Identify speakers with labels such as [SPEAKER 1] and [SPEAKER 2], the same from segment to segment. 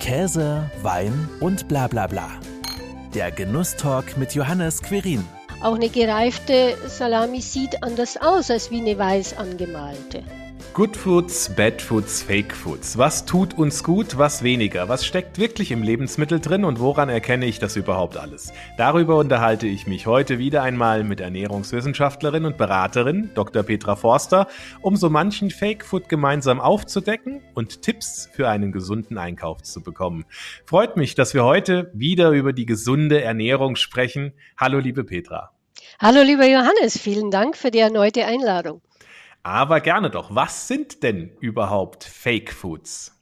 [SPEAKER 1] Käse, Wein und bla bla bla. Der Genusstalk mit Johannes Querin.
[SPEAKER 2] Auch eine gereifte Salami sieht anders aus als wie eine weiß angemalte.
[SPEAKER 3] Good Foods, Bad Foods, Fake Foods. Was tut uns gut, was weniger? Was steckt wirklich im Lebensmittel drin und woran erkenne ich das überhaupt alles? Darüber unterhalte ich mich heute wieder einmal mit Ernährungswissenschaftlerin und Beraterin Dr. Petra Forster, um so manchen Fake Food gemeinsam aufzudecken und Tipps für einen gesunden Einkauf zu bekommen. Freut mich, dass wir heute wieder über die gesunde Ernährung sprechen. Hallo, liebe Petra.
[SPEAKER 2] Hallo, lieber Johannes. Vielen Dank für die erneute Einladung.
[SPEAKER 3] Aber gerne doch. Was sind denn überhaupt Fake Foods?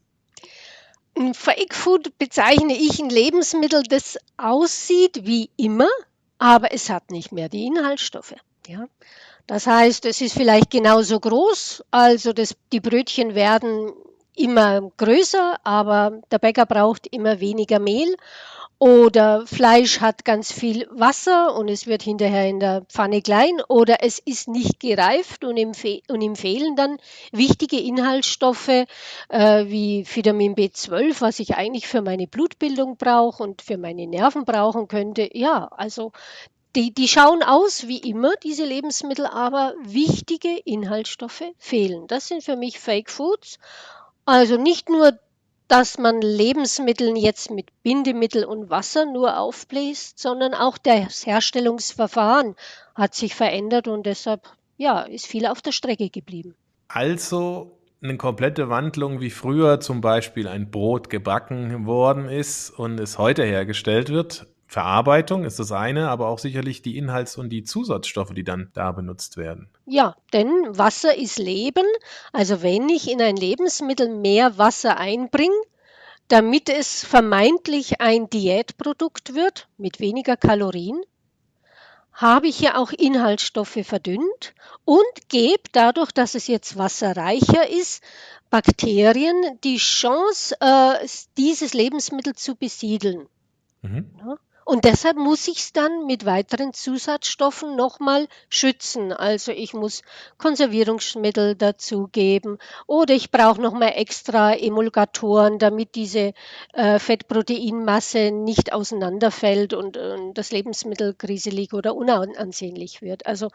[SPEAKER 2] Fake Food bezeichne ich ein Lebensmittel, das aussieht wie immer, aber es hat nicht mehr die Inhaltsstoffe. Ja? Das heißt, es ist vielleicht genauso groß, also das, die Brötchen werden immer größer, aber der Bäcker braucht immer weniger Mehl oder Fleisch hat ganz viel Wasser und es wird hinterher in der Pfanne klein oder es ist nicht gereift und ihm, und ihm fehlen dann wichtige Inhaltsstoffe äh, wie Vitamin B12, was ich eigentlich für meine Blutbildung brauche und für meine Nerven brauchen könnte. Ja, also die, die schauen aus wie immer, diese Lebensmittel, aber wichtige Inhaltsstoffe fehlen. Das sind für mich Fake Foods. Also nicht nur dass man Lebensmitteln jetzt mit Bindemittel und Wasser nur aufbläst, sondern auch das Herstellungsverfahren hat sich verändert und deshalb ja, ist viel auf der Strecke geblieben.
[SPEAKER 3] Also eine komplette Wandlung, wie früher zum Beispiel ein Brot gebacken worden ist und es heute hergestellt wird, Verarbeitung ist das eine, aber auch sicherlich die Inhalts- und die Zusatzstoffe, die dann da benutzt werden.
[SPEAKER 2] Ja, denn Wasser ist Leben. Also wenn ich in ein Lebensmittel mehr Wasser einbringe, damit es vermeintlich ein Diätprodukt wird mit weniger Kalorien, habe ich ja auch Inhaltsstoffe verdünnt und gebe dadurch, dass es jetzt wasserreicher ist, Bakterien die Chance, äh, dieses Lebensmittel zu besiedeln. Mhm. Ja? Und deshalb muss ich es dann mit weiteren Zusatzstoffen nochmal schützen. Also ich muss Konservierungsmittel dazugeben oder ich brauche nochmal extra Emulgatoren, damit diese äh, Fettproteinmasse nicht auseinanderfällt und äh, das Lebensmittel griselig oder unansehnlich wird. Also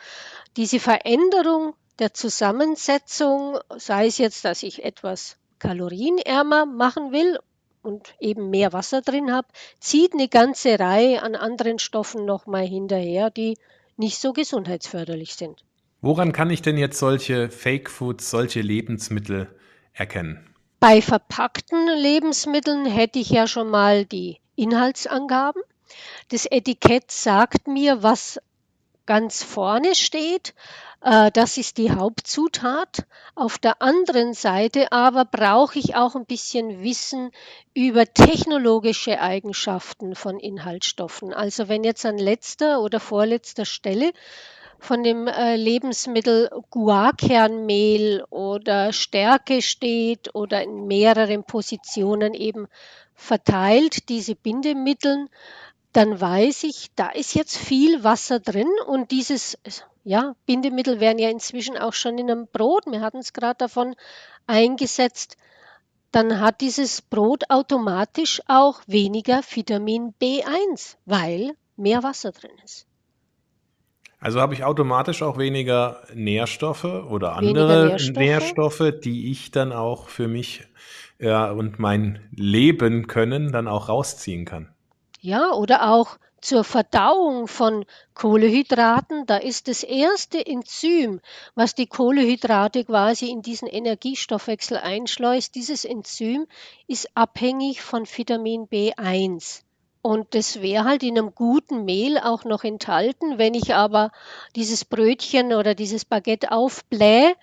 [SPEAKER 2] diese Veränderung der Zusammensetzung, sei es jetzt, dass ich etwas kalorienärmer machen will und eben mehr Wasser drin habe, zieht eine ganze Reihe an anderen Stoffen nochmal hinterher, die nicht so gesundheitsförderlich sind.
[SPEAKER 3] Woran kann ich denn jetzt solche Fake Foods, solche Lebensmittel erkennen?
[SPEAKER 2] Bei verpackten Lebensmitteln hätte ich ja schon mal die Inhaltsangaben. Das Etikett sagt mir, was ganz vorne steht. Äh, das ist die Hauptzutat. Auf der anderen Seite aber brauche ich auch ein bisschen Wissen über technologische Eigenschaften von Inhaltsstoffen. Also wenn jetzt an letzter oder vorletzter Stelle von dem äh, Lebensmittel Guarkernmehl oder Stärke steht oder in mehreren Positionen eben verteilt, diese Bindemittel, dann weiß ich, da ist jetzt viel Wasser drin und dieses ja, Bindemittel werden ja inzwischen auch schon in einem Brot, wir hatten es gerade davon, eingesetzt. Dann hat dieses Brot automatisch auch weniger Vitamin B1, weil mehr Wasser drin ist.
[SPEAKER 3] Also habe ich automatisch auch weniger Nährstoffe oder andere Nährstoffe. Nährstoffe. die ich dann auch für mich ja, und mein Leben können dann auch rausziehen kann.
[SPEAKER 2] Ja, oder auch zur Verdauung von Kohlehydraten. Da ist das erste Enzym, was die Kohlehydrate quasi in diesen Energiestoffwechsel einschleust. Dieses Enzym ist abhängig von Vitamin B1. Und das wäre halt in einem guten Mehl auch noch enthalten. Wenn ich aber dieses Brötchen oder dieses Baguette aufblähe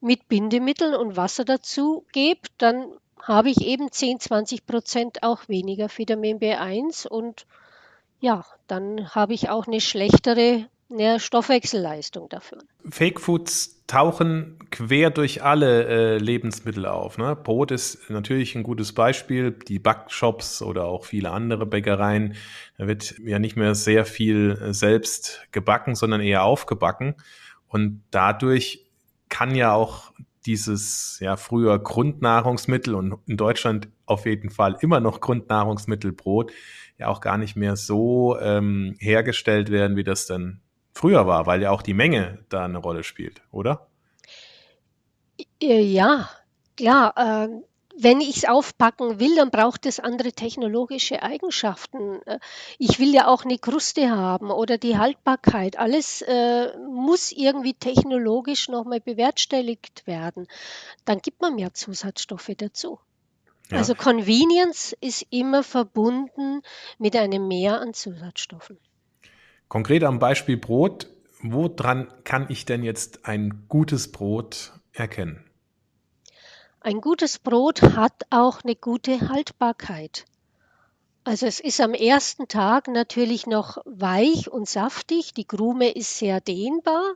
[SPEAKER 2] mit Bindemitteln und Wasser dazu gebe, dann habe ich eben 10, 20 Prozent auch weniger Vitamin B1 und ja, dann habe ich auch eine schlechtere Stoffwechselleistung dafür.
[SPEAKER 3] Fake Foods tauchen quer durch alle äh, Lebensmittel auf. Ne? Brot ist natürlich ein gutes Beispiel. Die Backshops oder auch viele andere Bäckereien, da wird ja nicht mehr sehr viel äh, selbst gebacken, sondern eher aufgebacken. Und dadurch kann ja auch dieses ja früher Grundnahrungsmittel und in Deutschland auf jeden Fall immer noch Grundnahrungsmittel Brot ja auch gar nicht mehr so ähm, hergestellt werden, wie das denn früher war, weil ja auch die Menge da eine Rolle spielt, oder?
[SPEAKER 2] Äh, ja, klar. Äh, wenn ich es aufpacken will, dann braucht es andere technologische Eigenschaften. Äh, ich will ja auch eine Kruste haben oder die Haltbarkeit. Alles äh, muss irgendwie technologisch nochmal bewerkstelligt werden. Dann gibt man mehr Zusatzstoffe dazu. Ja. Also Convenience ist immer verbunden mit einem Mehr an Zusatzstoffen.
[SPEAKER 3] Konkret am Beispiel Brot, woran kann ich denn jetzt ein gutes Brot erkennen?
[SPEAKER 2] Ein gutes Brot hat auch eine gute Haltbarkeit. Also es ist am ersten Tag natürlich noch weich und saftig, die Krume ist sehr dehnbar,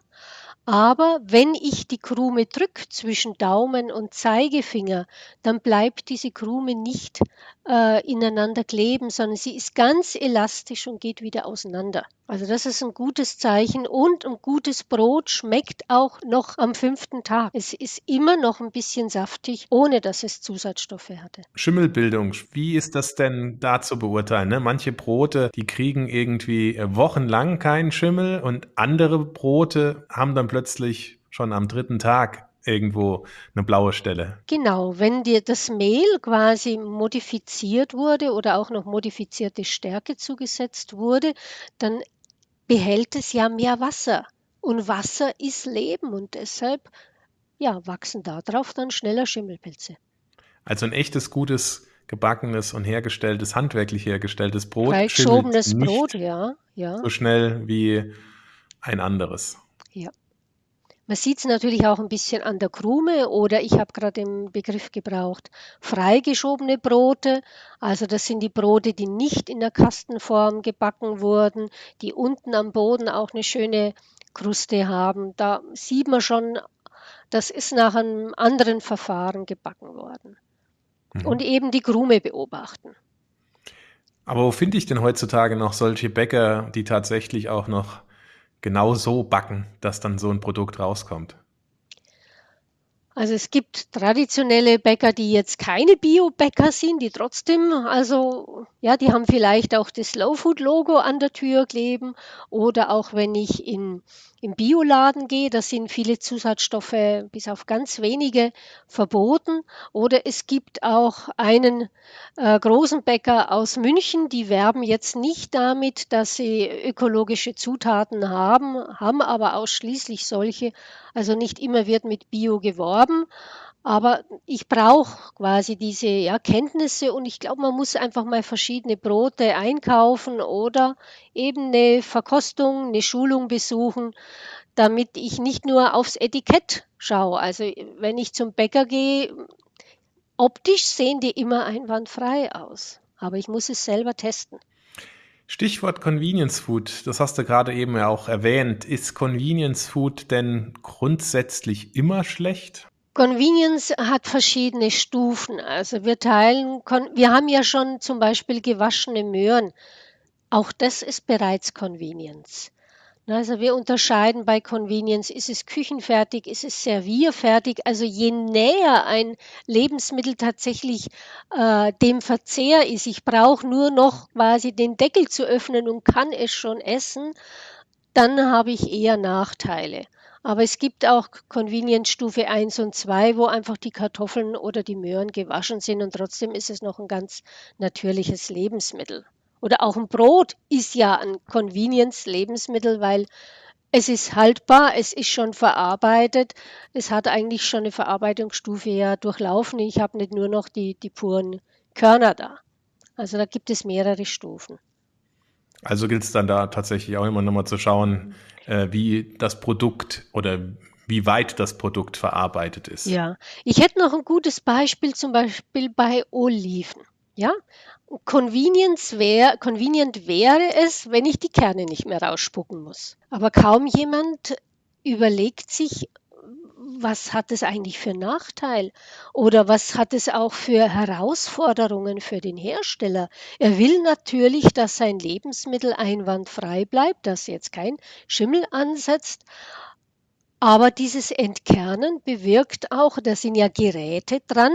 [SPEAKER 2] aber wenn ich die Krume drücke zwischen Daumen und Zeigefinger, dann bleibt diese Krume nicht äh, ineinander kleben, sondern sie ist ganz elastisch und geht wieder auseinander. Also das ist ein gutes Zeichen und ein gutes Brot schmeckt auch noch am fünften Tag. Es ist immer noch ein bisschen saftig, ohne dass es Zusatzstoffe hatte.
[SPEAKER 3] Schimmelbildung, wie ist das denn da zu beurteilen? Ne? Manche Brote, die kriegen irgendwie äh, wochenlang keinen Schimmel und andere Brote haben dann plötzlich schon am dritten Tag irgendwo eine blaue Stelle.
[SPEAKER 2] Genau, wenn dir das Mehl quasi modifiziert wurde oder auch noch modifizierte Stärke zugesetzt wurde, dann behält es ja mehr Wasser. Und Wasser ist Leben und deshalb ja, wachsen darauf dann schneller Schimmelpilze.
[SPEAKER 3] Also ein echtes, gutes, gebackenes und hergestelltes, handwerklich hergestelltes Brot.
[SPEAKER 2] Freigeschobenes Brot, ja, ja.
[SPEAKER 3] So schnell wie ein anderes.
[SPEAKER 2] Ja. Man sieht es natürlich auch ein bisschen an der Krume oder ich habe gerade den Begriff gebraucht, freigeschobene Brote. Also das sind die Brote, die nicht in der Kastenform gebacken wurden, die unten am Boden auch eine schöne Kruste haben. Da sieht man schon, das ist nach einem anderen Verfahren gebacken worden. Mhm. Und eben die Krume beobachten.
[SPEAKER 3] Aber wo finde ich denn heutzutage noch solche Bäcker, die tatsächlich auch noch genau so backen, dass dann so ein Produkt rauskommt?
[SPEAKER 2] Also es gibt traditionelle Bäcker, die jetzt keine Bio-Bäcker sind, die trotzdem, also ja, die haben vielleicht auch das Slow Food Logo an der Tür kleben oder auch wenn ich in im Bioladen gehe, da sind viele Zusatzstoffe bis auf ganz wenige verboten. Oder es gibt auch einen äh, großen Bäcker aus München, die werben jetzt nicht damit, dass sie ökologische Zutaten haben, haben aber ausschließlich solche. Also nicht immer wird mit Bio geworben. Aber ich brauche quasi diese ja, Kenntnisse und ich glaube, man muss einfach mal verschiedene Brote einkaufen oder eben eine Verkostung, eine Schulung besuchen, damit ich nicht nur aufs Etikett schaue. Also wenn ich zum Bäcker gehe, optisch sehen die immer einwandfrei aus, aber ich muss es selber testen.
[SPEAKER 3] Stichwort Convenience Food, das hast du gerade eben ja auch erwähnt. Ist Convenience Food denn grundsätzlich immer schlecht?
[SPEAKER 2] Convenience hat verschiedene Stufen. Also wir teilen, wir haben ja schon zum Beispiel gewaschene Möhren. Auch das ist bereits Convenience. Also wir unterscheiden bei Convenience, ist es küchenfertig, ist es servierfertig. Also je näher ein Lebensmittel tatsächlich äh, dem Verzehr ist, ich brauche nur noch quasi den Deckel zu öffnen und kann es schon essen, dann habe ich eher Nachteile. Aber es gibt auch Convenience-Stufe 1 und 2, wo einfach die Kartoffeln oder die Möhren gewaschen sind und trotzdem ist es noch ein ganz natürliches Lebensmittel. Oder auch ein Brot ist ja ein Convenience-Lebensmittel, weil es ist haltbar, es ist schon verarbeitet, es hat eigentlich schon eine Verarbeitungsstufe ja durchlaufen. Ich habe nicht nur noch die, die puren Körner da. Also da gibt es mehrere Stufen.
[SPEAKER 3] Also gilt es dann da tatsächlich auch immer nochmal zu schauen, äh, wie das Produkt oder wie weit das Produkt verarbeitet ist.
[SPEAKER 2] Ja, ich hätte noch ein gutes Beispiel, zum Beispiel bei Oliven. Ja, Convenience wär, convenient wäre es, wenn ich die Kerne nicht mehr rausspucken muss. Aber kaum jemand überlegt sich, was hat es eigentlich für Nachteil? Oder was hat es auch für Herausforderungen für den Hersteller? Er will natürlich, dass sein Lebensmittel einwandfrei bleibt, dass jetzt kein Schimmel ansetzt. Aber dieses Entkernen bewirkt auch, da sind ja Geräte dran,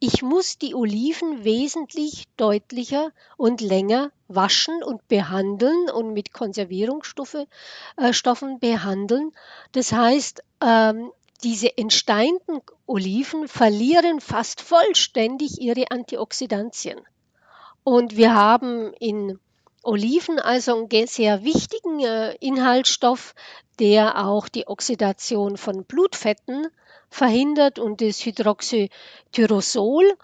[SPEAKER 2] ich muss die Oliven wesentlich deutlicher und länger waschen und behandeln und mit Konservierungsstoffen äh, behandeln. Das heißt, ähm, diese entsteinten Oliven verlieren fast vollständig ihre Antioxidantien. Und wir haben in Oliven also einen sehr wichtigen äh, Inhaltsstoff, der auch die Oxidation von Blutfetten verhindert und das Hydroxytyrosol,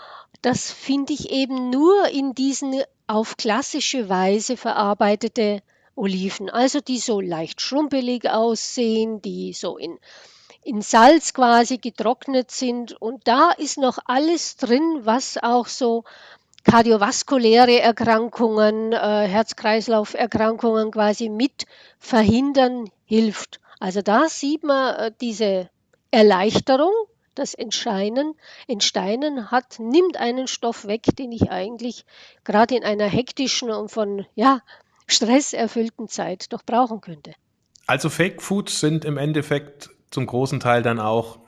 [SPEAKER 2] das finde ich eben nur in diesen auf klassische Weise verarbeitete Oliven, also die so leicht schrumpelig aussehen, die so in, in Salz quasi getrocknet sind. Und da ist noch alles drin, was auch so kardiovaskuläre Erkrankungen, äh, Herz-Kreislauf-Erkrankungen quasi mit verhindern hilft. Also da sieht man äh, diese Erleichterung, das Entscheinen, Entsteinen hat, nimmt einen Stoff weg, den ich eigentlich gerade in einer hektischen und von ja, Stress erfüllten Zeit doch brauchen könnte.
[SPEAKER 3] Also Fake Foods sind im Endeffekt zum großen Teil dann auch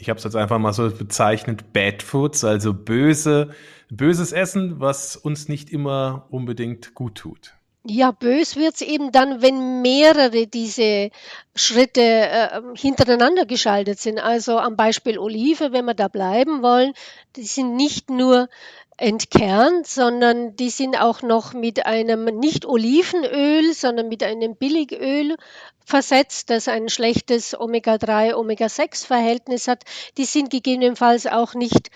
[SPEAKER 3] ich habe es jetzt einfach mal so bezeichnet, Bad Foods, also böse, böses Essen, was uns nicht immer unbedingt gut tut.
[SPEAKER 2] Ja, bös wird es eben dann, wenn mehrere diese Schritte äh, hintereinander geschaltet sind. Also am Beispiel Olive, wenn wir da bleiben wollen, die sind nicht nur entkernt, sondern die sind auch noch mit einem nicht Olivenöl, sondern mit einem Billigöl versetzt, das ein schlechtes Omega-3, Omega-6-Verhältnis hat. Die sind gegebenenfalls auch nicht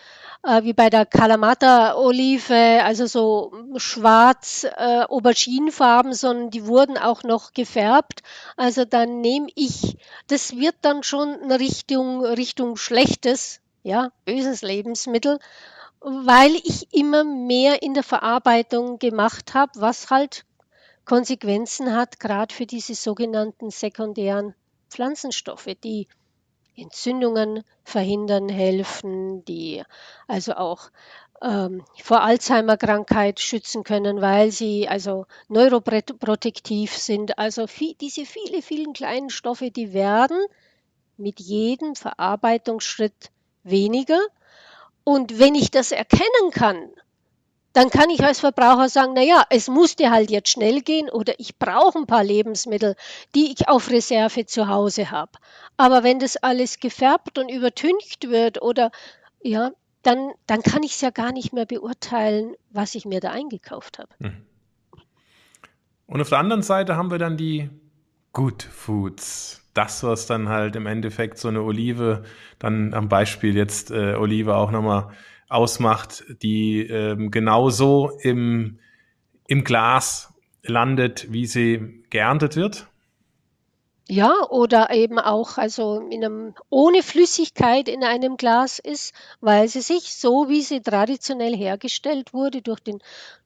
[SPEAKER 2] wie bei der Kalamata-Olive, also so schwarz äh, auberginenfarben, sondern die wurden auch noch gefärbt. Also dann nehme ich, das wird dann schon Richtung, Richtung schlechtes, ja, böses Lebensmittel weil ich immer mehr in der Verarbeitung gemacht habe, was halt Konsequenzen hat, gerade für diese sogenannten sekundären Pflanzenstoffe, die Entzündungen verhindern helfen, die also auch ähm, vor Alzheimer-Krankheit schützen können, weil sie also neuroprotektiv sind. Also viel, diese viele, vielen kleinen Stoffe, die werden mit jedem Verarbeitungsschritt weniger und wenn ich das erkennen kann, dann kann ich als Verbraucher sagen, na ja, es musste halt jetzt schnell gehen oder ich brauche ein paar Lebensmittel, die ich auf Reserve zu Hause habe. Aber wenn das alles gefärbt und übertüncht wird oder ja, dann, dann kann ich es ja gar nicht mehr beurteilen, was ich mir da eingekauft habe. Hm.
[SPEAKER 3] Und auf der anderen Seite haben wir dann die Good Foods das, was dann halt im Endeffekt so eine Olive dann am Beispiel jetzt äh, Olive auch nochmal ausmacht, die ähm, genauso im, im Glas landet, wie sie geerntet wird?
[SPEAKER 2] Ja, oder eben auch also in einem, ohne Flüssigkeit in einem Glas ist, weil sie sich so, wie sie traditionell hergestellt wurde, durch den,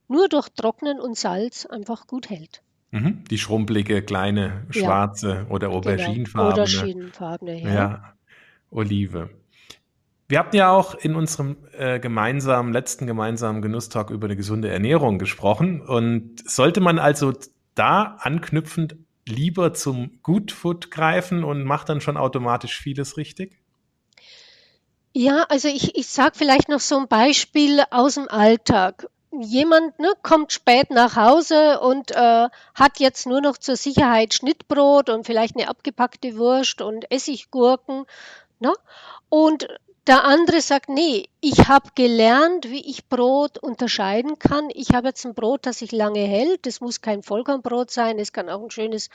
[SPEAKER 2] nur durch Trocknen und Salz einfach gut hält.
[SPEAKER 3] Mhm. Die schrumpelige, kleine, schwarze ja. oder auberginefarbene. Genau. Auberginefarbene, ja. ja. Olive. Wir hatten ja auch in unserem äh, gemeinsamen, letzten gemeinsamen Genusstalk über eine gesunde Ernährung gesprochen. Und sollte man also da anknüpfend lieber zum Good Food greifen und macht dann schon automatisch vieles richtig?
[SPEAKER 2] Ja, also ich, ich sage vielleicht noch so ein Beispiel aus dem Alltag jemand ne, kommt spät nach Hause und äh, hat jetzt nur noch zur Sicherheit Schnittbrot und vielleicht eine abgepackte Wurst und Essiggurken. Ne? Und der andere sagt, nee, ich habe gelernt, wie ich Brot unterscheiden kann. Ich habe jetzt ein Brot, das sich lange hält. Das muss kein Vollkornbrot sein. Es kann auch ein schönes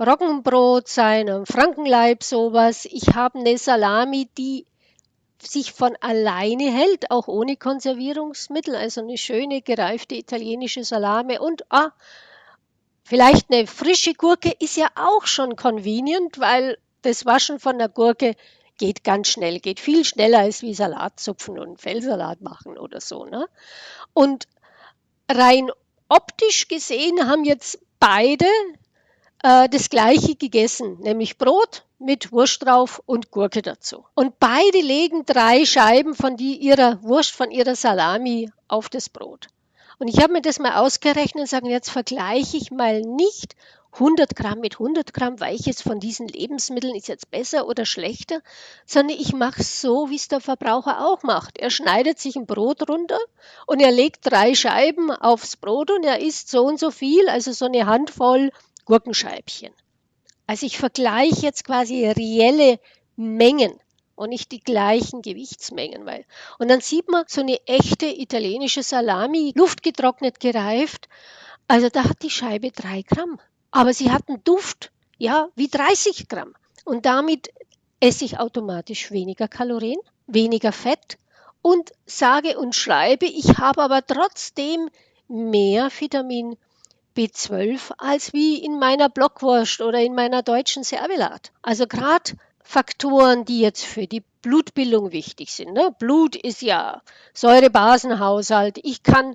[SPEAKER 2] Roggenbrot sein, ein Frankenleib, sowas. Ich habe eine Salami, die sich von alleine hält, auch ohne Konservierungsmittel. Also eine schöne gereifte italienische Salame und ah, vielleicht eine frische Gurke ist ja auch schon convenient, weil das Waschen von der Gurke geht ganz schnell, geht viel schneller als wie Salat zupfen und Fellsalat machen oder so. Ne? Und rein optisch gesehen haben jetzt beide äh, das gleiche gegessen, nämlich Brot mit Wurst drauf und Gurke dazu. Und beide legen drei Scheiben von die, ihrer Wurst, von ihrer Salami auf das Brot. Und ich habe mir das mal ausgerechnet und sagen, jetzt vergleiche ich mal nicht 100 Gramm mit 100 Gramm Weiches von diesen Lebensmitteln ist jetzt besser oder schlechter, sondern ich mache so, wie es der Verbraucher auch macht. Er schneidet sich ein Brot runter und er legt drei Scheiben aufs Brot und er isst so und so viel, also so eine Handvoll Gurkenscheibchen. Also ich vergleiche jetzt quasi reelle Mengen und nicht die gleichen Gewichtsmengen. Weil, und dann sieht man so eine echte italienische Salami, luftgetrocknet gereift. Also da hat die Scheibe drei Gramm. Aber sie hat einen Duft, ja, wie 30 Gramm. Und damit esse ich automatisch weniger Kalorien, weniger Fett und sage und schreibe, ich habe aber trotzdem mehr Vitamin B12 als wie in meiner Blockwurst oder in meiner deutschen Servelat. Also gerade Faktoren, die jetzt für die Blutbildung wichtig sind. Ne? Blut ist ja Säurebasenhaushalt. Ich kann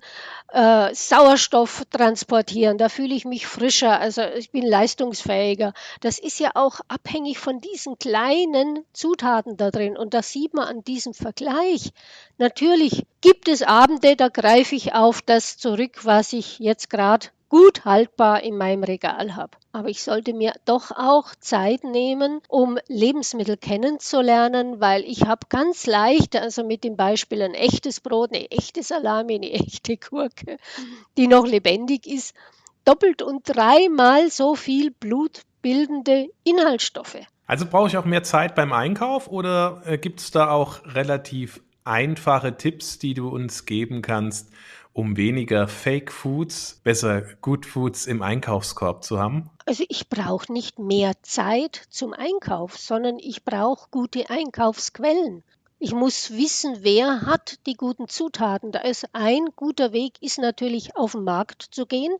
[SPEAKER 2] äh, Sauerstoff transportieren, da fühle ich mich frischer, also ich bin leistungsfähiger. Das ist ja auch abhängig von diesen kleinen Zutaten da drin. Und das sieht man an diesem Vergleich. Natürlich gibt es Abende, da greife ich auf das zurück, was ich jetzt gerade gut haltbar in meinem Regal habe. Aber ich sollte mir doch auch Zeit nehmen, um Lebensmittel kennenzulernen, weil ich habe ganz leicht, also mit dem Beispiel ein echtes Brot, eine echte Salami, eine echte Gurke, die noch lebendig ist, doppelt und dreimal so viel blutbildende Inhaltsstoffe.
[SPEAKER 3] Also brauche ich auch mehr Zeit beim Einkauf oder äh, gibt es da auch relativ einfache Tipps, die du uns geben kannst, um weniger Fake Foods, besser Good Foods im Einkaufskorb zu haben?
[SPEAKER 2] Also ich brauche nicht mehr Zeit zum Einkauf, sondern ich brauche gute Einkaufsquellen. Ich muss wissen, wer hat die guten Zutaten. Da ist ein guter Weg, ist natürlich auf den Markt zu gehen,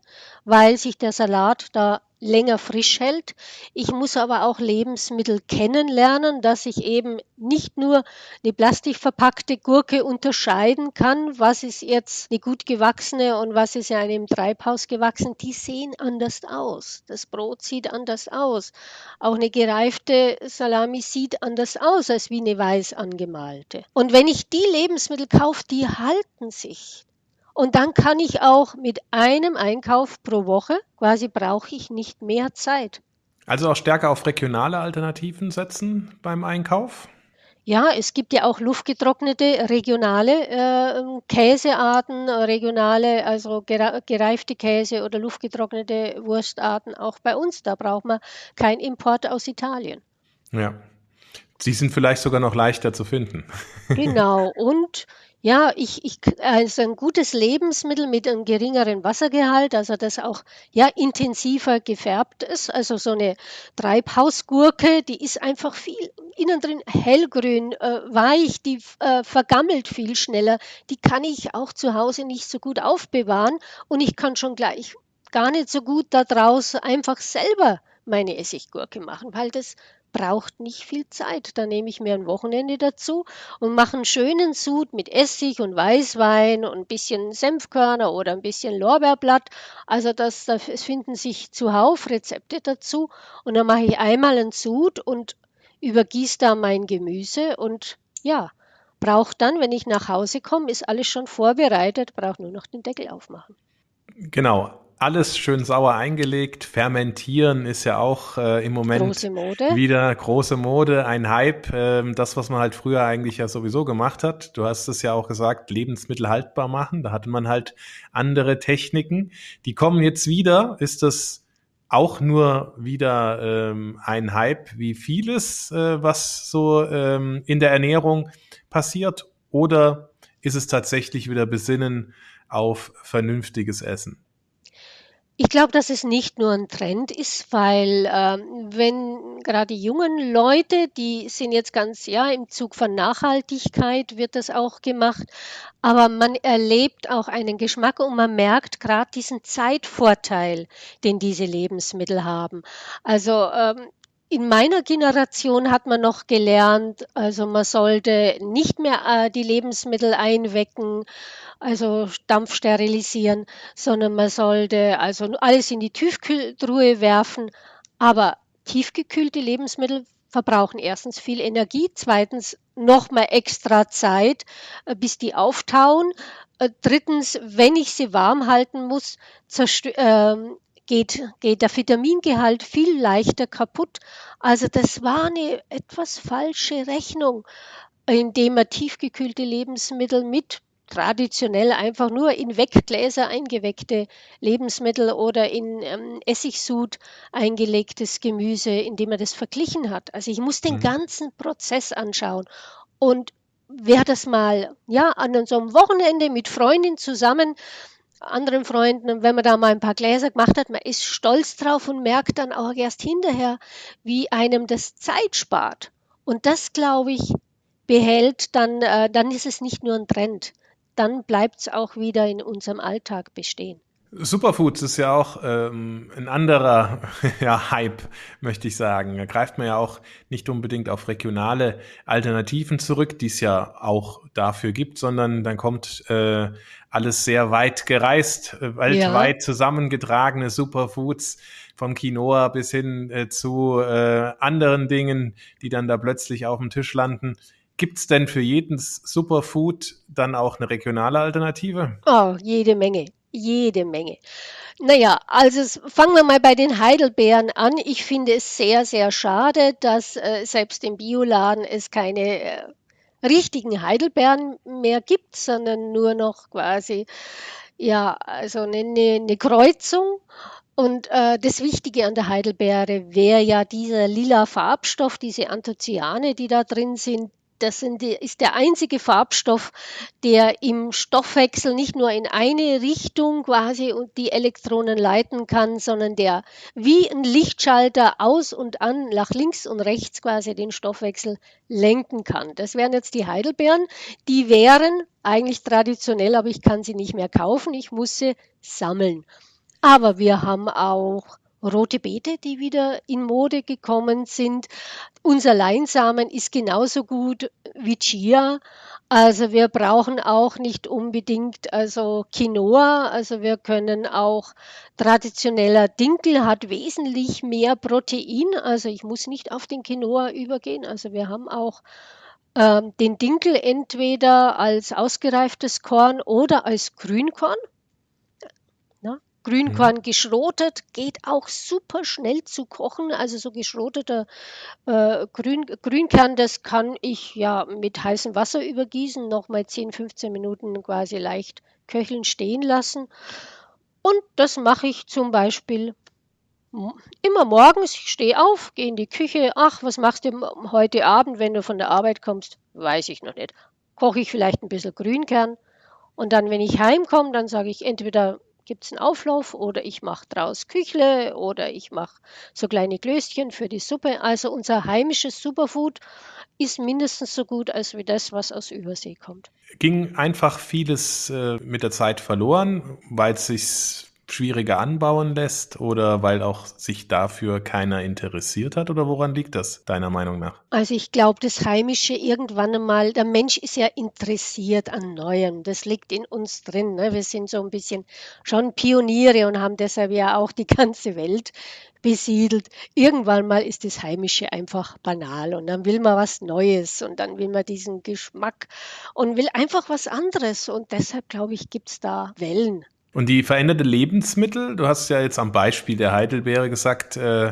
[SPEAKER 2] weil sich der Salat da länger frisch hält. Ich muss aber auch Lebensmittel kennenlernen, dass ich eben nicht nur eine plastikverpackte Gurke unterscheiden kann, was ist jetzt eine gut gewachsene und was ist ja einem Treibhaus gewachsen. Die sehen anders aus. Das Brot sieht anders aus. Auch eine gereifte Salami sieht anders aus als wie eine weiß angemalte. Und wenn ich die Lebensmittel kaufe, die halten sich. Und dann kann ich auch mit einem Einkauf pro Woche, quasi brauche ich nicht mehr Zeit.
[SPEAKER 3] Also auch stärker auf regionale Alternativen setzen beim Einkauf?
[SPEAKER 2] Ja, es gibt ja auch luftgetrocknete regionale äh, Käsearten, regionale, also gereifte Käse oder luftgetrocknete Wurstarten auch bei uns. Da braucht man keinen Import aus Italien.
[SPEAKER 3] Ja. Sie sind vielleicht sogar noch leichter zu finden.
[SPEAKER 2] Genau. Und ja, ich, ich, also ein gutes Lebensmittel mit einem geringeren Wassergehalt, also das auch ja intensiver gefärbt ist. Also so eine Treibhausgurke, die ist einfach viel innen drin hellgrün, äh, weich, die äh, vergammelt viel schneller. Die kann ich auch zu Hause nicht so gut aufbewahren und ich kann schon gleich gar nicht so gut da draußen einfach selber meine Essiggurke machen, weil das braucht nicht viel Zeit. Da nehme ich mir ein Wochenende dazu und mache einen schönen Sud mit Essig und Weißwein und ein bisschen Senfkörner oder ein bisschen Lorbeerblatt. Also das, es finden sich zuhauf Rezepte dazu. Und dann mache ich einmal einen Sud und übergieße da mein Gemüse und ja, braucht dann, wenn ich nach Hause komme, ist alles schon vorbereitet, brauche nur noch den Deckel aufmachen.
[SPEAKER 3] Genau, alles schön sauer eingelegt. Fermentieren ist ja auch äh, im Moment große wieder große Mode, ein Hype. Äh, das, was man halt früher eigentlich ja sowieso gemacht hat. Du hast es ja auch gesagt, Lebensmittel haltbar machen. Da hatte man halt andere Techniken. Die kommen jetzt wieder. Ist das auch nur wieder ähm, ein Hype wie vieles, äh, was so ähm, in der Ernährung passiert? Oder ist es tatsächlich wieder Besinnen auf vernünftiges Essen?
[SPEAKER 2] Ich glaube, dass es nicht nur ein Trend ist, weil ähm, wenn gerade die jungen Leute, die sind jetzt ganz ja im Zug von Nachhaltigkeit wird das auch gemacht, aber man erlebt auch einen Geschmack und man merkt gerade diesen Zeitvorteil, den diese Lebensmittel haben. Also ähm, in meiner Generation hat man noch gelernt, also man sollte nicht mehr äh, die Lebensmittel einwecken also Dampf sterilisieren, sondern man sollte also alles in die Tiefkühltruhe werfen. Aber tiefgekühlte Lebensmittel verbrauchen erstens viel Energie, zweitens nochmal extra Zeit, äh, bis die auftauen. Äh, drittens, wenn ich sie warm halten muss, äh, geht, geht der Vitamingehalt viel leichter kaputt. Also das war eine etwas falsche Rechnung, indem man tiefgekühlte Lebensmittel mit traditionell einfach nur in Weggläser eingeweckte Lebensmittel oder in ähm, Essigsud eingelegtes Gemüse, indem man das verglichen hat. Also ich muss den mhm. ganzen Prozess anschauen. Und wer das mal ja an so einem Wochenende mit Freundin zusammen anderen Freunden, wenn man da mal ein paar Gläser gemacht hat, man ist stolz drauf und merkt dann auch erst hinterher, wie einem das Zeit spart. Und das, glaube ich, behält, dann, äh, dann ist es nicht nur ein Trend, dann bleibt es auch wieder in unserem Alltag bestehen.
[SPEAKER 3] Superfoods ist ja auch ähm, ein anderer ja, Hype, möchte ich sagen. Da greift man ja auch nicht unbedingt auf regionale Alternativen zurück, die es ja auch dafür gibt, sondern dann kommt äh, alles sehr weit gereist, äh, weltweit ja. zusammengetragene Superfoods vom Quinoa bis hin äh, zu äh, anderen Dingen, die dann da plötzlich auf dem Tisch landen. Gibt es denn für jeden Superfood dann auch eine regionale Alternative?
[SPEAKER 2] Oh, jede Menge, jede Menge. Naja, also fangen wir mal bei den Heidelbeeren an. Ich finde es sehr, sehr schade, dass äh, selbst im Bioladen es keine äh, richtigen Heidelbeeren mehr gibt, sondern nur noch quasi ja, also eine, eine Kreuzung. Und äh, das Wichtige an der Heidelbeere wäre ja dieser lila Farbstoff, diese Anthocyane, die da drin sind, das die, ist der einzige Farbstoff, der im Stoffwechsel nicht nur in eine Richtung quasi und die Elektronen leiten kann, sondern der wie ein Lichtschalter aus und an nach links und rechts quasi den Stoffwechsel lenken kann. Das wären jetzt die Heidelbeeren. Die wären eigentlich traditionell, aber ich kann sie nicht mehr kaufen. Ich muss sie sammeln. Aber wir haben auch rote Beete, die wieder in Mode gekommen sind. Unser Leinsamen ist genauso gut wie Chia. Also wir brauchen auch nicht unbedingt also Quinoa, also wir können auch traditioneller Dinkel hat wesentlich mehr Protein, also ich muss nicht auf den Quinoa übergehen, also wir haben auch ähm, den Dinkel entweder als ausgereiftes Korn oder als Grünkorn. Grünkorn mhm. geschrotet geht auch super schnell zu kochen. Also so geschroteter äh, Grün, Grünkern, das kann ich ja mit heißem Wasser übergießen, nochmal 10, 15 Minuten quasi leicht köcheln stehen lassen. Und das mache ich zum Beispiel immer morgens. Ich stehe auf, gehe in die Küche. Ach, was machst du heute Abend, wenn du von der Arbeit kommst? Weiß ich noch nicht. Koche ich vielleicht ein bisschen Grünkern. Und dann, wenn ich heimkomme, dann sage ich entweder gibt es einen Auflauf oder ich mache draus Küchle oder ich mache so kleine Glöschen für die Suppe. Also unser heimisches Superfood ist mindestens so gut als wie das, was aus Übersee kommt.
[SPEAKER 3] Ging einfach vieles äh, mit der Zeit verloren, weil es sich schwieriger anbauen lässt oder weil auch sich dafür keiner interessiert hat oder woran liegt das deiner Meinung nach?
[SPEAKER 2] Also ich glaube, das Heimische irgendwann einmal, der Mensch ist ja interessiert an Neuem, das liegt in uns drin. Ne? Wir sind so ein bisschen schon Pioniere und haben deshalb ja auch die ganze Welt besiedelt. Irgendwann mal ist das Heimische einfach banal und dann will man was Neues und dann will man diesen Geschmack und will einfach was anderes und deshalb glaube ich, gibt es da Wellen.
[SPEAKER 3] Und die veränderte Lebensmittel, du hast ja jetzt am Beispiel der Heidelbeere gesagt, äh,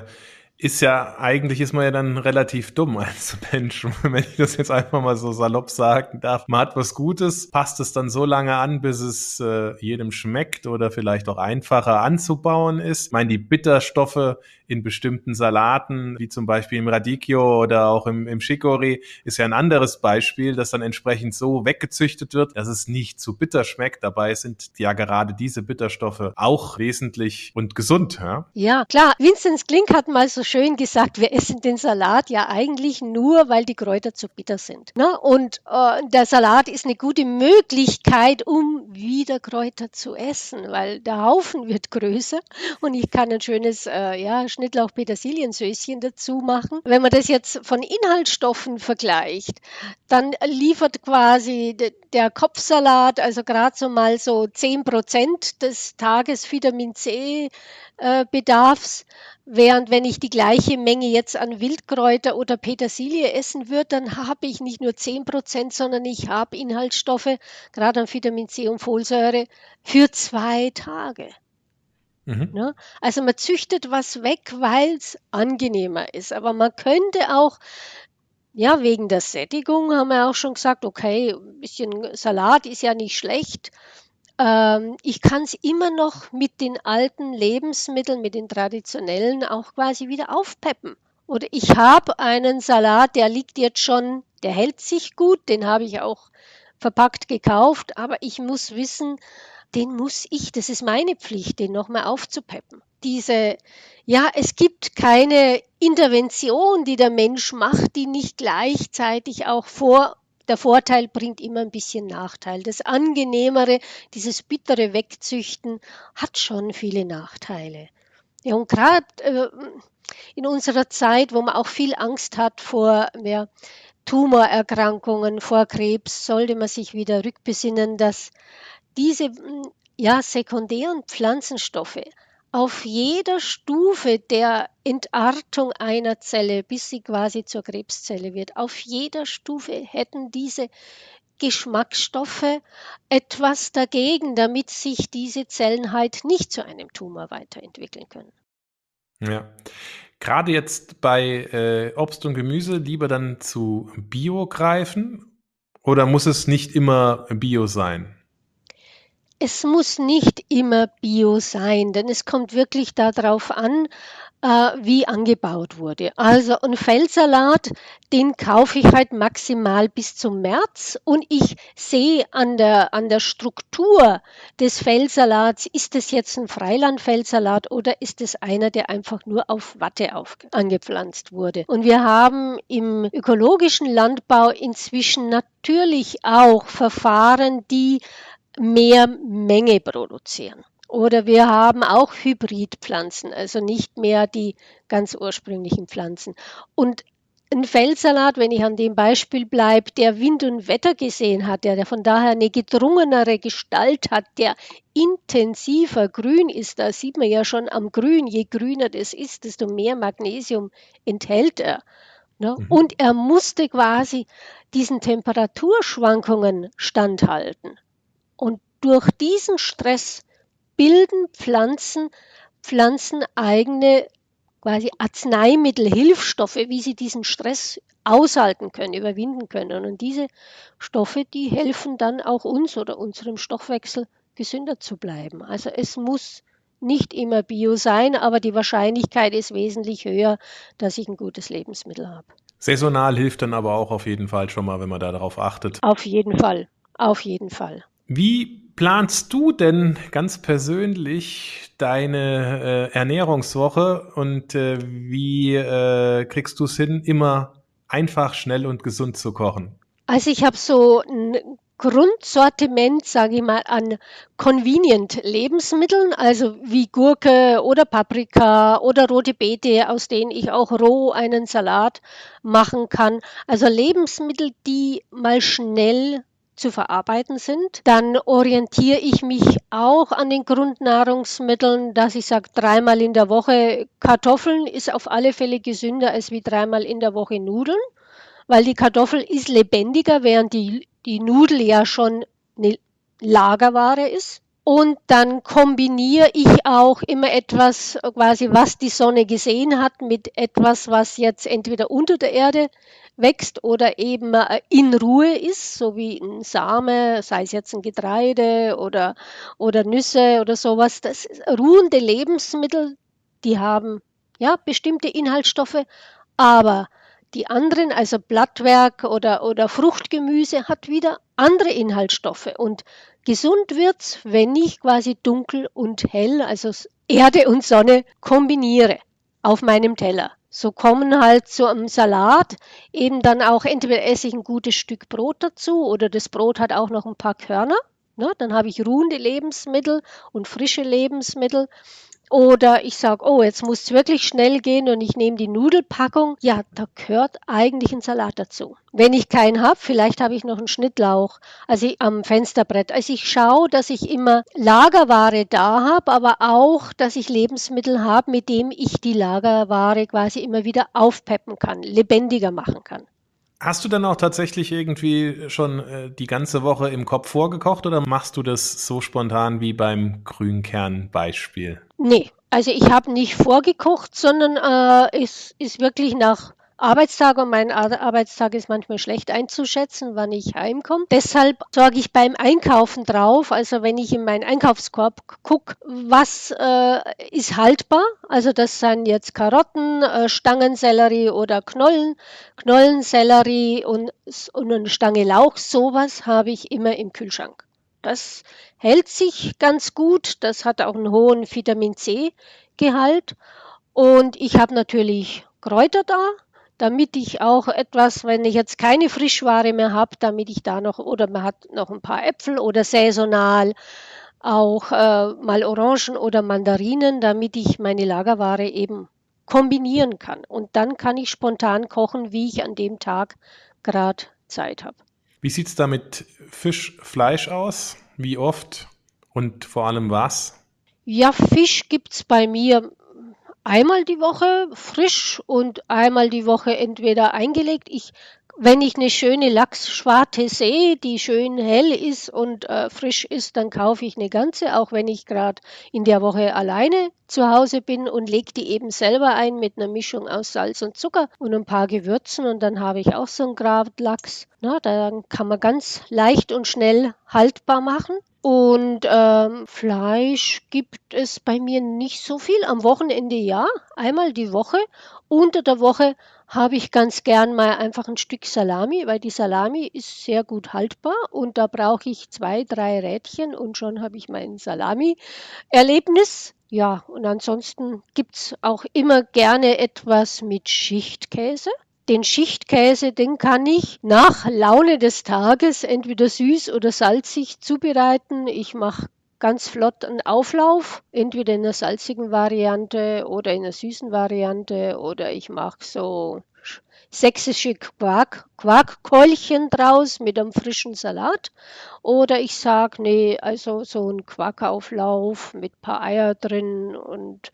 [SPEAKER 3] ist ja, eigentlich ist man ja dann relativ dumm als Mensch, wenn ich das jetzt einfach mal so salopp sagen darf. Man hat was Gutes, passt es dann so lange an, bis es äh, jedem schmeckt oder vielleicht auch einfacher anzubauen ist. Ich meine, die Bitterstoffe in bestimmten Salaten, wie zum Beispiel im Radicchio oder auch im, im Chicorée, ist ja ein anderes Beispiel, das dann entsprechend so weggezüchtet wird, dass es nicht zu bitter schmeckt. Dabei sind ja gerade diese Bitterstoffe auch wesentlich und gesund. Ja,
[SPEAKER 2] ja klar. Vincent Klink hat mal so schön gesagt, wir essen den Salat ja eigentlich nur, weil die Kräuter zu bitter sind. Ne? Und äh, der Salat ist eine gute Möglichkeit, um wieder Kräuter zu essen, weil der Haufen wird größer und ich kann ein schönes äh, ja, Schnittlauch-Petersiliensößchen dazu machen. Wenn man das jetzt von Inhaltsstoffen vergleicht, dann liefert quasi der Kopfsalat, also gerade so mal so 10 Prozent des Tages Vitamin C äh. Während wenn ich die gleiche Menge jetzt an Wildkräuter oder Petersilie essen würde, dann habe ich nicht nur 10 Prozent, sondern ich habe Inhaltsstoffe, gerade an Vitamin C und Folsäure, für zwei Tage. Mhm. Ne? Also man züchtet was weg, weil es angenehmer ist. Aber man könnte auch, ja, wegen der Sättigung haben wir auch schon gesagt, okay, ein bisschen Salat ist ja nicht schlecht. Ähm, ich kann es immer noch mit den alten Lebensmitteln, mit den traditionellen auch quasi wieder aufpeppen. Oder ich habe einen Salat, der liegt jetzt schon, der hält sich gut, den habe ich auch verpackt gekauft, aber ich muss wissen, den muss ich, das ist meine Pflicht, den nochmal aufzupeppen. Diese, ja, es gibt keine Intervention, die der Mensch macht, die nicht gleichzeitig auch vor der Vorteil bringt immer ein bisschen Nachteil. Das Angenehmere, dieses bittere Wegzüchten, hat schon viele Nachteile. Ja, und gerade äh, in unserer Zeit, wo man auch viel Angst hat vor ja, Tumorerkrankungen, vor Krebs, sollte man sich wieder rückbesinnen, dass diese ja, sekundären Pflanzenstoffe auf jeder Stufe der Entartung einer Zelle, bis sie quasi zur Krebszelle wird, auf jeder Stufe hätten diese Geschmacksstoffe etwas dagegen, damit sich diese Zellen halt nicht zu einem Tumor weiterentwickeln können.
[SPEAKER 3] Ja. Gerade jetzt bei äh, Obst und Gemüse lieber dann zu Bio greifen oder muss es nicht immer Bio sein?
[SPEAKER 2] Es muss nicht immer Bio sein, denn es kommt wirklich darauf an, äh, wie angebaut wurde. Also ein Feldsalat, den kaufe ich halt maximal bis zum März und ich sehe an der, an der Struktur des Feldsalats, ist es jetzt ein Freilandfeldsalat oder ist es einer, der einfach nur auf Watte auf, angepflanzt wurde. Und wir haben im ökologischen Landbau inzwischen natürlich auch Verfahren, die mehr Menge produzieren. Oder wir haben auch Hybridpflanzen, also nicht mehr die ganz ursprünglichen Pflanzen. Und ein Feldsalat, wenn ich an dem Beispiel bleibe, der Wind und Wetter gesehen hat, der, der von daher eine gedrungenere Gestalt hat, der intensiver grün ist, da sieht man ja schon am Grün, je grüner das ist, desto mehr Magnesium enthält er. Ne? Mhm. Und er musste quasi diesen Temperaturschwankungen standhalten. Und durch diesen Stress bilden Pflanzen pflanzeneigene quasi Arzneimittel, Hilfsstoffe, wie sie diesen Stress aushalten können, überwinden können. Und diese Stoffe, die helfen dann auch uns oder unserem Stoffwechsel gesünder zu bleiben. Also es muss nicht immer Bio sein, aber die Wahrscheinlichkeit ist wesentlich höher, dass ich ein gutes Lebensmittel habe.
[SPEAKER 3] Saisonal hilft dann aber auch auf jeden Fall schon mal, wenn man da darauf achtet.
[SPEAKER 2] Auf jeden Fall, auf jeden Fall.
[SPEAKER 3] Wie planst du denn ganz persönlich deine äh, Ernährungswoche und äh, wie äh, kriegst du es hin, immer einfach, schnell und gesund zu kochen?
[SPEAKER 2] Also ich habe so ein Grundsortiment, sage ich mal, an convenient Lebensmitteln, also wie Gurke oder Paprika oder rote Beete, aus denen ich auch roh einen Salat machen kann. Also Lebensmittel, die mal schnell zu verarbeiten sind. Dann orientiere ich mich auch an den Grundnahrungsmitteln, dass ich sage, dreimal in der Woche Kartoffeln ist auf alle Fälle gesünder als wie dreimal in der Woche Nudeln, weil die Kartoffel ist lebendiger, während die, die Nudel ja schon eine Lagerware ist. Und dann kombiniere ich auch immer etwas, quasi was die Sonne gesehen hat, mit etwas, was jetzt entweder unter der Erde wächst oder eben äh, in Ruhe ist, so wie ein Same, sei es jetzt ein Getreide oder, oder Nüsse oder sowas. Das ruhende Lebensmittel, die haben ja bestimmte Inhaltsstoffe, aber die anderen, also Blattwerk oder, oder Fruchtgemüse, hat wieder andere Inhaltsstoffe. Und gesund wird's, wenn ich quasi dunkel und hell, also Erde und Sonne kombiniere auf meinem Teller. So kommen halt zu einem Salat eben dann auch entweder esse ich ein gutes Stück Brot dazu oder das Brot hat auch noch ein paar Körner. Ne? Dann habe ich ruhende Lebensmittel und frische Lebensmittel oder ich sage, oh, jetzt muss es wirklich schnell gehen und ich nehme die Nudelpackung. Ja, da gehört eigentlich ein Salat dazu. Wenn ich keinen habe, vielleicht habe ich noch einen Schnittlauch also am Fensterbrett. Also ich schaue, dass ich immer Lagerware da habe, aber auch, dass ich Lebensmittel habe, mit dem ich die Lagerware quasi immer wieder aufpeppen kann, lebendiger machen kann.
[SPEAKER 3] Hast du dann auch tatsächlich irgendwie schon äh, die ganze Woche im Kopf vorgekocht oder machst du das so spontan wie beim Grünkern-Beispiel?
[SPEAKER 2] Nee, also ich habe nicht vorgekocht, sondern äh, es ist wirklich nach Arbeitstag und mein Arbeitstag ist manchmal schlecht einzuschätzen, wann ich heimkomme. Deshalb sorge ich beim Einkaufen drauf, also wenn ich in meinen Einkaufskorb gucke, was äh, ist haltbar. Also das sind jetzt Karotten, äh, Stangensellerie oder Knollen, Knollensellerie und, und eine Stange Lauch. Sowas habe ich immer im Kühlschrank. Das hält sich ganz gut. Das hat auch einen hohen Vitamin C-Gehalt. Und ich habe natürlich Kräuter da, damit ich auch etwas, wenn ich jetzt keine Frischware mehr habe, damit ich da noch, oder man hat noch ein paar Äpfel oder saisonal auch äh, mal Orangen oder Mandarinen, damit ich meine Lagerware eben kombinieren kann. Und dann kann ich spontan kochen, wie ich an dem Tag gerade Zeit habe.
[SPEAKER 3] Wie sieht es da mit Fisch, Fleisch aus? Wie oft und vor allem was?
[SPEAKER 2] Ja, Fisch gibt es bei mir einmal die Woche frisch und einmal die Woche entweder eingelegt. Ich, wenn ich eine schöne Lachsschwarte sehe, die schön hell ist und äh, frisch ist, dann kaufe ich eine ganze, auch wenn ich gerade in der Woche alleine zu Hause bin und lege die eben selber ein mit einer Mischung aus Salz und Zucker und ein paar Gewürzen und dann habe ich auch so einen Grablachs. Na, dann kann man ganz leicht und schnell haltbar machen. Und ähm, Fleisch gibt es bei mir nicht so viel. Am Wochenende ja, einmal die Woche. Unter der Woche habe ich ganz gern mal einfach ein Stück Salami, weil die Salami ist sehr gut haltbar und da brauche ich zwei, drei Rädchen und schon habe ich mein Salami-Erlebnis. Ja, und ansonsten gibt es auch immer gerne etwas mit Schichtkäse. Den Schichtkäse, den kann ich nach Laune des Tages entweder süß oder salzig zubereiten. Ich mache ganz flott einen Auflauf, entweder in der salzigen Variante oder in der süßen Variante oder ich mache so sächsische Quark, Quarkkeulchen draus mit einem frischen Salat. Oder ich sage, nee, also so ein Quarkauflauf mit ein paar Eier drin und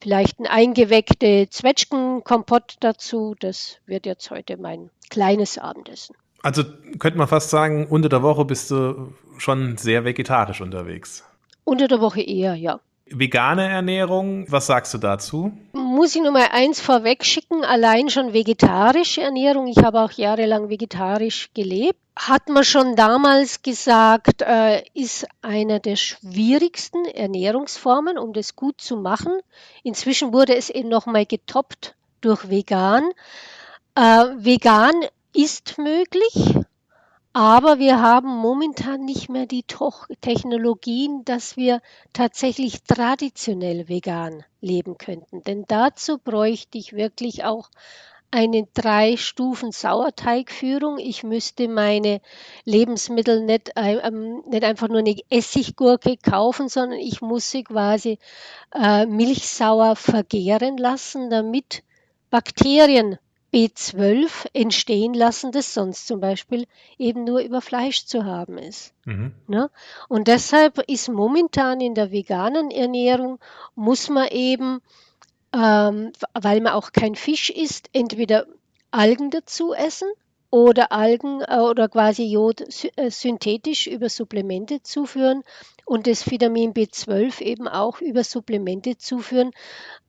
[SPEAKER 2] vielleicht ein eingeweckte Zwetschgenkompott dazu. Das wird jetzt heute mein kleines Abendessen.
[SPEAKER 3] Also könnte man fast sagen, unter der Woche bist du schon sehr vegetarisch unterwegs.
[SPEAKER 2] Unter der Woche eher, ja.
[SPEAKER 3] Vegane Ernährung, was sagst du dazu?
[SPEAKER 2] Muss ich nur mal eins vorweg schicken, allein schon vegetarische Ernährung, ich habe auch jahrelang vegetarisch gelebt, hat man schon damals gesagt, äh, ist einer der schwierigsten Ernährungsformen, um das gut zu machen. Inzwischen wurde es eben nochmal getoppt durch vegan. Äh, vegan ist möglich, aber wir haben momentan nicht mehr die Technologien, dass wir tatsächlich traditionell vegan leben könnten. Denn dazu bräuchte ich wirklich auch eine drei Stufen Sauerteigführung. Ich müsste meine Lebensmittel nicht, ähm, nicht einfach nur eine Essiggurke kaufen, sondern ich muss sie quasi äh, milchsauer vergären lassen, damit Bakterien B12 entstehen lassen, das sonst zum Beispiel eben nur über Fleisch zu haben ist. Mhm. Ne? Und deshalb ist momentan in der veganen Ernährung, muss man eben, ähm, weil man auch kein Fisch isst, entweder Algen dazu essen oder Algen äh, oder quasi Jod äh, synthetisch über Supplemente zuführen und das Vitamin B12 eben auch über Supplemente zuführen,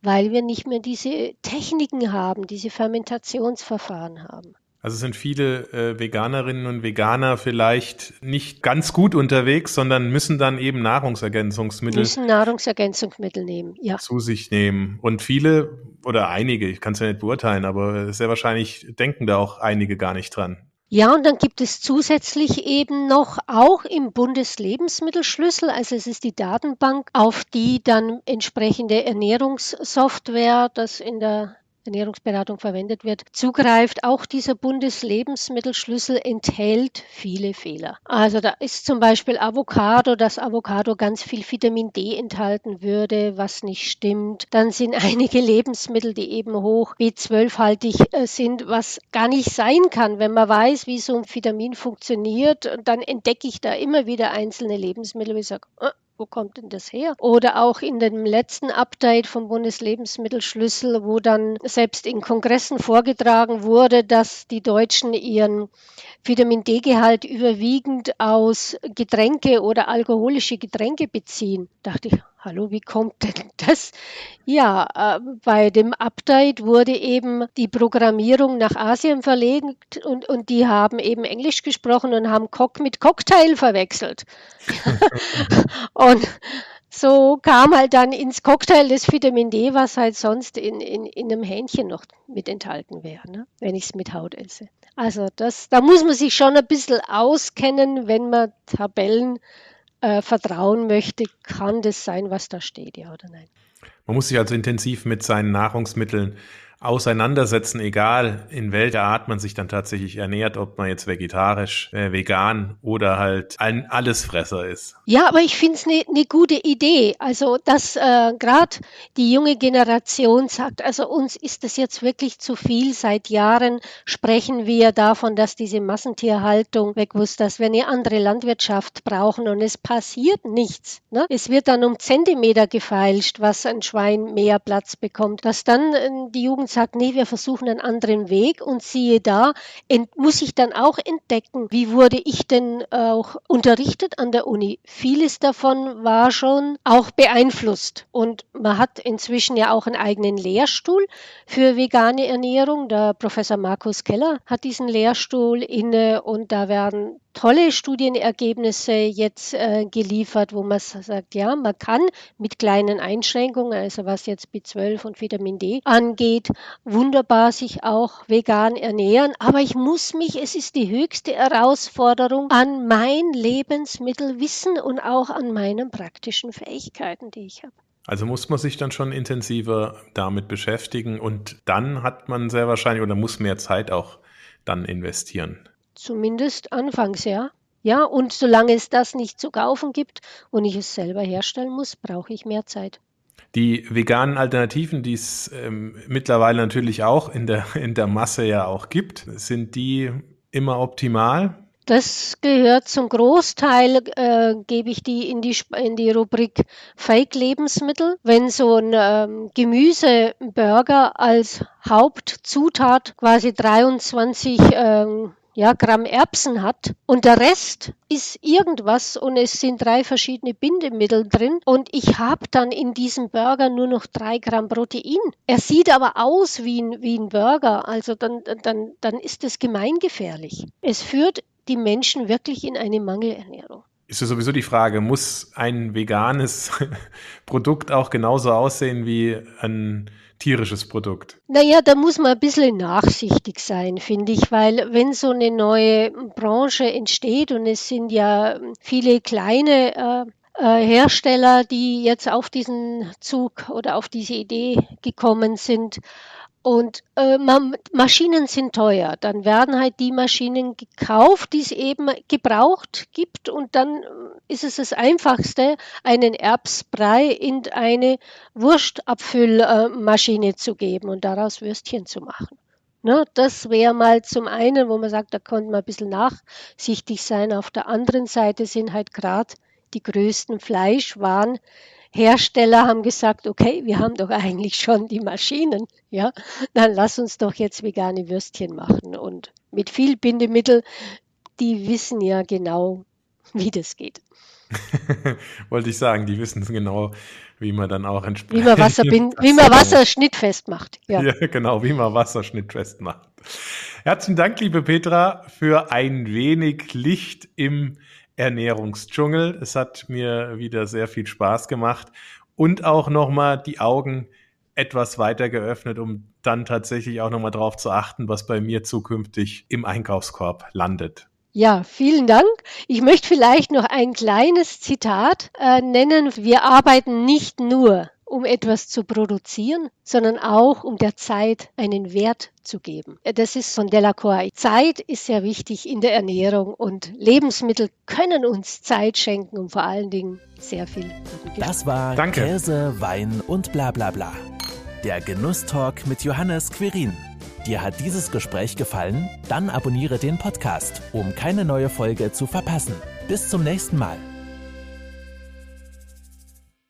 [SPEAKER 2] weil wir nicht mehr diese Techniken haben, diese Fermentationsverfahren haben.
[SPEAKER 3] Also sind viele äh, Veganerinnen und Veganer vielleicht nicht ganz gut unterwegs, sondern müssen dann eben Nahrungsergänzungsmittel
[SPEAKER 2] müssen Nahrungsergänzungsmittel nehmen, ja.
[SPEAKER 3] zu sich nehmen. Und viele oder einige, ich kann es ja nicht beurteilen, aber sehr wahrscheinlich denken da auch einige gar nicht dran.
[SPEAKER 2] Ja, und dann gibt es zusätzlich eben noch auch im Bundeslebensmittelschlüssel, also es ist die Datenbank, auf die dann entsprechende Ernährungssoftware, das in der Ernährungsberatung verwendet wird, zugreift. Auch dieser Bundeslebensmittelschlüssel enthält viele Fehler. Also da ist zum Beispiel Avocado, dass Avocado ganz viel Vitamin D enthalten würde, was nicht stimmt. Dann sind einige Lebensmittel, die eben hoch B12-haltig äh, sind, was gar nicht sein kann. Wenn man weiß, wie so ein Vitamin funktioniert, dann entdecke ich da immer wieder einzelne Lebensmittel, wo ich sage, äh, wo kommt denn das her? Oder auch in dem letzten Update vom Bundeslebensmittelschlüssel, wo dann selbst in Kongressen vorgetragen wurde, dass die Deutschen ihren Vitamin D-Gehalt überwiegend aus Getränke oder alkoholische Getränke beziehen. Dachte ich, hallo, wie kommt denn das? Ja, äh, bei dem Update wurde eben die Programmierung nach Asien verlegt und, und die haben eben Englisch gesprochen und haben Cock mit Cocktail verwechselt. und so kam halt dann ins Cocktail das Vitamin D, was halt sonst in, in, in einem Hähnchen noch mit enthalten wäre, ne? wenn ich es mit Haut esse. Also das, da muss man sich schon ein bisschen auskennen, wenn man Tabellen äh, vertrauen möchte, kann das sein, was da steht, ja oder nein.
[SPEAKER 3] Man muss sich also intensiv mit seinen Nahrungsmitteln auseinandersetzen, egal in welcher Art man sich dann tatsächlich ernährt, ob man jetzt vegetarisch, äh, vegan oder halt ein Allesfresser ist.
[SPEAKER 2] Ja, aber ich finde es eine ne gute Idee. Also, dass äh, gerade die junge Generation sagt, also uns ist das jetzt wirklich zu viel. Seit Jahren sprechen wir davon, dass diese Massentierhaltung weg muss, dass wir eine andere Landwirtschaft brauchen und es passiert nichts. Ne? Es wird dann um Zentimeter gefeilscht, was ein Schwein mehr Platz bekommt. Dass dann äh, die Jugend sagt, nee, wir versuchen einen anderen Weg und siehe da, muss ich dann auch entdecken, wie wurde ich denn auch unterrichtet an der Uni. Vieles davon war schon auch beeinflusst und man hat inzwischen ja auch einen eigenen Lehrstuhl für vegane Ernährung. Der Professor Markus Keller hat diesen Lehrstuhl inne und da werden tolle Studienergebnisse jetzt äh, geliefert, wo man sagt, ja, man kann mit kleinen Einschränkungen, also was jetzt B12 und Vitamin D angeht, wunderbar sich auch vegan ernähren. Aber ich muss mich, es ist die höchste Herausforderung, an mein Lebensmittelwissen und auch an meinen praktischen Fähigkeiten, die ich habe.
[SPEAKER 3] Also muss man sich dann schon intensiver damit beschäftigen und dann hat man sehr wahrscheinlich oder muss mehr Zeit auch dann investieren.
[SPEAKER 2] Zumindest anfangs, ja. Ja, und solange es das nicht zu kaufen gibt und ich es selber herstellen muss, brauche ich mehr Zeit.
[SPEAKER 3] Die veganen Alternativen, die es ähm, mittlerweile natürlich auch in der, in der Masse ja auch gibt, sind die immer optimal?
[SPEAKER 2] Das gehört zum Großteil, äh, gebe ich die in, die in die Rubrik Fake-Lebensmittel. Wenn so ein ähm, Gemüseburger als Hauptzutat quasi 23 ähm, ja, Gramm Erbsen hat und der Rest ist irgendwas und es sind drei verschiedene Bindemittel drin und ich habe dann in diesem Burger nur noch drei Gramm Protein. Er sieht aber aus wie ein, wie ein Burger, also dann, dann, dann ist es gemeingefährlich. Es führt die Menschen wirklich in eine Mangelernährung.
[SPEAKER 3] Ist ja sowieso die Frage, muss ein veganes Produkt auch genauso aussehen wie ein tierisches Produkt?
[SPEAKER 2] Naja, da muss man ein bisschen nachsichtig sein, finde ich, weil wenn so eine neue Branche entsteht und es sind ja viele kleine äh, äh Hersteller, die jetzt auf diesen Zug oder auf diese Idee gekommen sind, und äh, Maschinen sind teuer. Dann werden halt die Maschinen gekauft, die es eben gebraucht gibt. Und dann äh, ist es das Einfachste, einen Erbsbrei in eine Wurstabfüllmaschine zu geben und daraus Würstchen zu machen. Ne, das wäre mal zum einen, wo man sagt, da konnte man ein bisschen nachsichtig sein. Auf der anderen Seite sind halt gerade die größten Fleischwaren Hersteller haben gesagt, okay, wir haben doch eigentlich schon die Maschinen, ja, dann lass uns doch jetzt vegane Würstchen machen und mit viel Bindemittel, die wissen ja genau, wie das geht.
[SPEAKER 3] Wollte ich sagen, die wissen genau, wie man dann auch entsprechend.
[SPEAKER 2] Wie man Wasser, wie man Wasser schnittfest macht.
[SPEAKER 3] Ja. ja, genau, wie man Wasser schnittfest macht. Herzlichen Dank, liebe Petra, für ein wenig Licht im Ernährungsdschungel. Es hat mir wieder sehr viel Spaß gemacht und auch nochmal die Augen etwas weiter geöffnet, um dann tatsächlich auch nochmal drauf zu achten, was bei mir zukünftig im Einkaufskorb landet.
[SPEAKER 2] Ja, vielen Dank. Ich möchte vielleicht noch ein kleines Zitat äh, nennen. Wir arbeiten nicht nur um etwas zu produzieren, sondern auch um der Zeit einen Wert zu geben. Das ist von Delacroix. Zeit ist sehr wichtig in der Ernährung und Lebensmittel können uns Zeit schenken und vor allen Dingen sehr viel.
[SPEAKER 1] Das war Danke. Käse, Wein und bla bla bla. Der Genusstalk mit Johannes Quirin. Dir hat dieses Gespräch gefallen? Dann abonniere den Podcast, um keine neue Folge zu verpassen. Bis zum nächsten Mal.